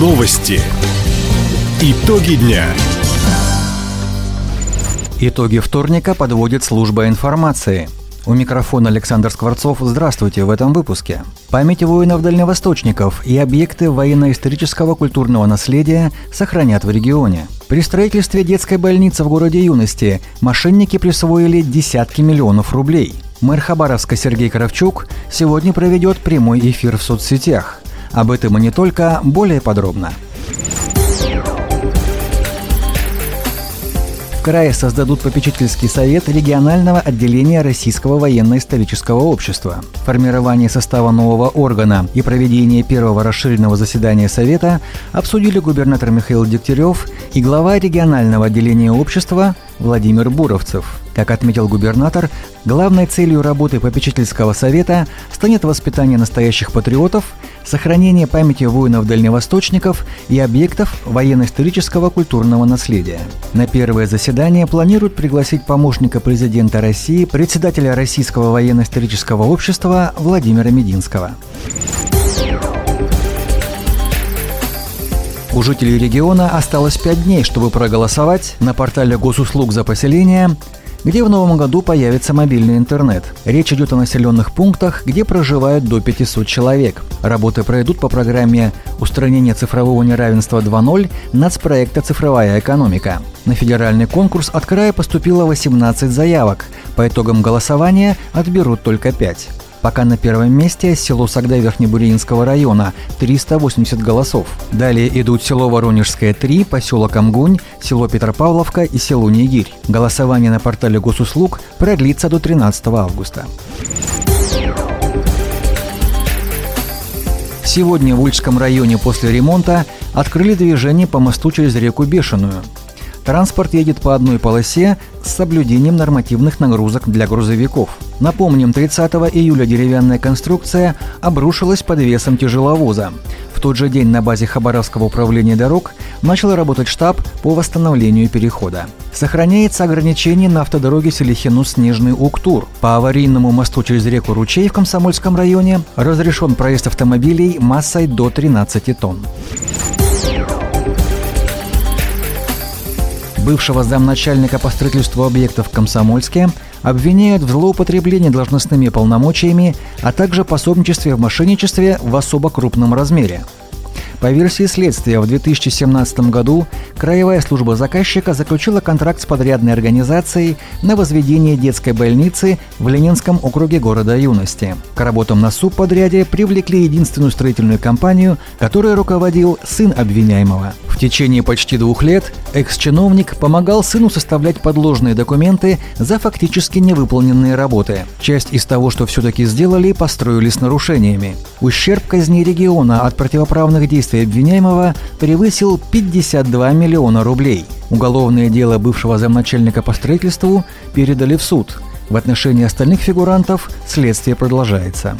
Новости. Итоги дня. Итоги вторника подводит служба информации. У микрофона Александр Скворцов. Здравствуйте в этом выпуске. Память воинов-дальневосточников и объекты военно-исторического культурного наследия сохранят в регионе. При строительстве детской больницы в городе Юности мошенники присвоили десятки миллионов рублей. Мэр Хабаровска Сергей Кравчук сегодня проведет прямой эфир в соцсетях. Об этом и не только, более подробно. В крае создадут попечительский совет регионального отделения Российского военно-исторического общества. Формирование состава нового органа и проведение первого расширенного заседания совета обсудили губернатор Михаил Дегтярев и глава регионального отделения общества Владимир Буровцев. Как отметил губернатор, главной целью работы попечительского совета станет воспитание настоящих патриотов сохранение памяти воинов-дальневосточников и объектов военно-исторического культурного наследия. На первое заседание планируют пригласить помощника президента России, председателя Российского военно-исторического общества Владимира Мединского. У жителей региона осталось пять дней, чтобы проголосовать на портале госуслуг за поселение где в новом году появится мобильный интернет. Речь идет о населенных пунктах, где проживают до 500 человек. Работы пройдут по программе устранения цифрового неравенства 2.0» нацпроекта «Цифровая экономика». На федеральный конкурс от края поступило 18 заявок. По итогам голосования отберут только 5. Пока на первом месте село Сагда Верхнебуринского района – 380 голосов. Далее идут село Воронежское – 3, поселок Амгунь, село Петропавловка и село Нигирь. Голосование на портале госуслуг продлится до 13 августа. Сегодня в Ульском районе после ремонта открыли движение по мосту через реку Бешеную. Транспорт едет по одной полосе с соблюдением нормативных нагрузок для грузовиков. Напомним, 30 июля деревянная конструкция обрушилась под весом тяжеловоза. В тот же день на базе Хабаровского управления дорог начал работать штаб по восстановлению перехода. Сохраняется ограничение на автодороге Селихину-Снежный Уктур. По аварийному мосту через реку Ручей в Комсомольском районе разрешен проезд автомобилей массой до 13 тонн. Бывшего замначальника по строительству объектов в Комсомольске обвиняют в злоупотреблении должностными полномочиями, а также пособничестве в мошенничестве в особо крупном размере – по версии следствия, в 2017 году Краевая служба заказчика заключила контракт с подрядной организацией на возведение детской больницы в Ленинском округе города Юности. К работам на субподряде привлекли единственную строительную компанию, которой руководил сын обвиняемого. Течение почти двух лет экс-чиновник помогал сыну составлять подложные документы за фактически невыполненные работы. Часть из того, что все-таки сделали, построили с нарушениями. Ущерб казни региона от противоправных действий обвиняемого превысил 52 миллиона рублей. Уголовное дело бывшего замначальника по строительству передали в суд. В отношении остальных фигурантов следствие продолжается.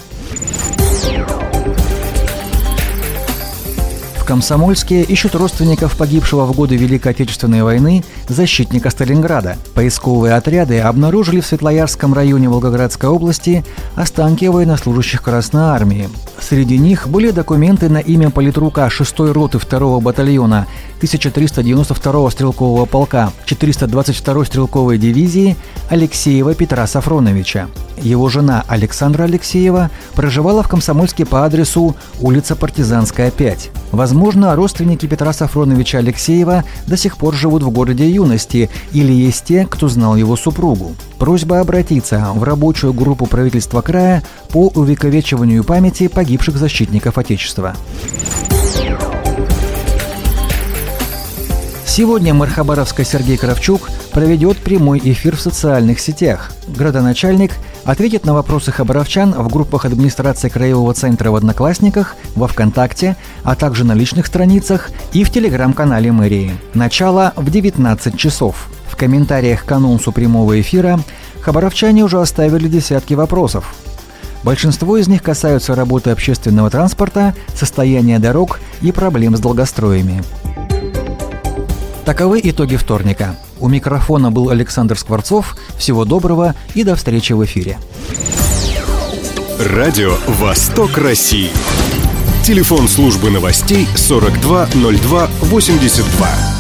Комсомольске ищут родственников погибшего в годы Великой Отечественной войны защитника Сталинграда. Поисковые отряды обнаружили в Светлоярском районе Волгоградской области останки военнослужащих Красной Армии. Среди них были документы на имя политрука 6-й роты 2-го батальона 1392-го стрелкового полка 422-й стрелковой дивизии Алексеева Петра Сафроновича. Его жена Александра Алексеева проживала в Комсомольске по адресу улица Партизанская, 5. Возможно, родственники Петра Сафроновича Алексеева до сих пор живут в городе юности или есть те, кто знал его супругу. Просьба обратиться в рабочую группу правительства края по увековечиванию памяти погибших защитников Отечества. Сегодня мэр Хабаровска Сергей Кравчук проведет прямой эфир в социальных сетях. Градоначальник ответит на вопросы хабаровчан в группах администрации Краевого центра в Одноклассниках, во Вконтакте, а также на личных страницах и в телеграм-канале мэрии. Начало в 19 часов. В комментариях к анонсу прямого эфира хабаровчане уже оставили десятки вопросов. Большинство из них касаются работы общественного транспорта, состояния дорог и проблем с долгостроями. Таковы итоги вторника. У микрофона был Александр Скворцов. Всего доброго и до встречи в эфире. Радио «Восток России». Телефон службы новостей 420282.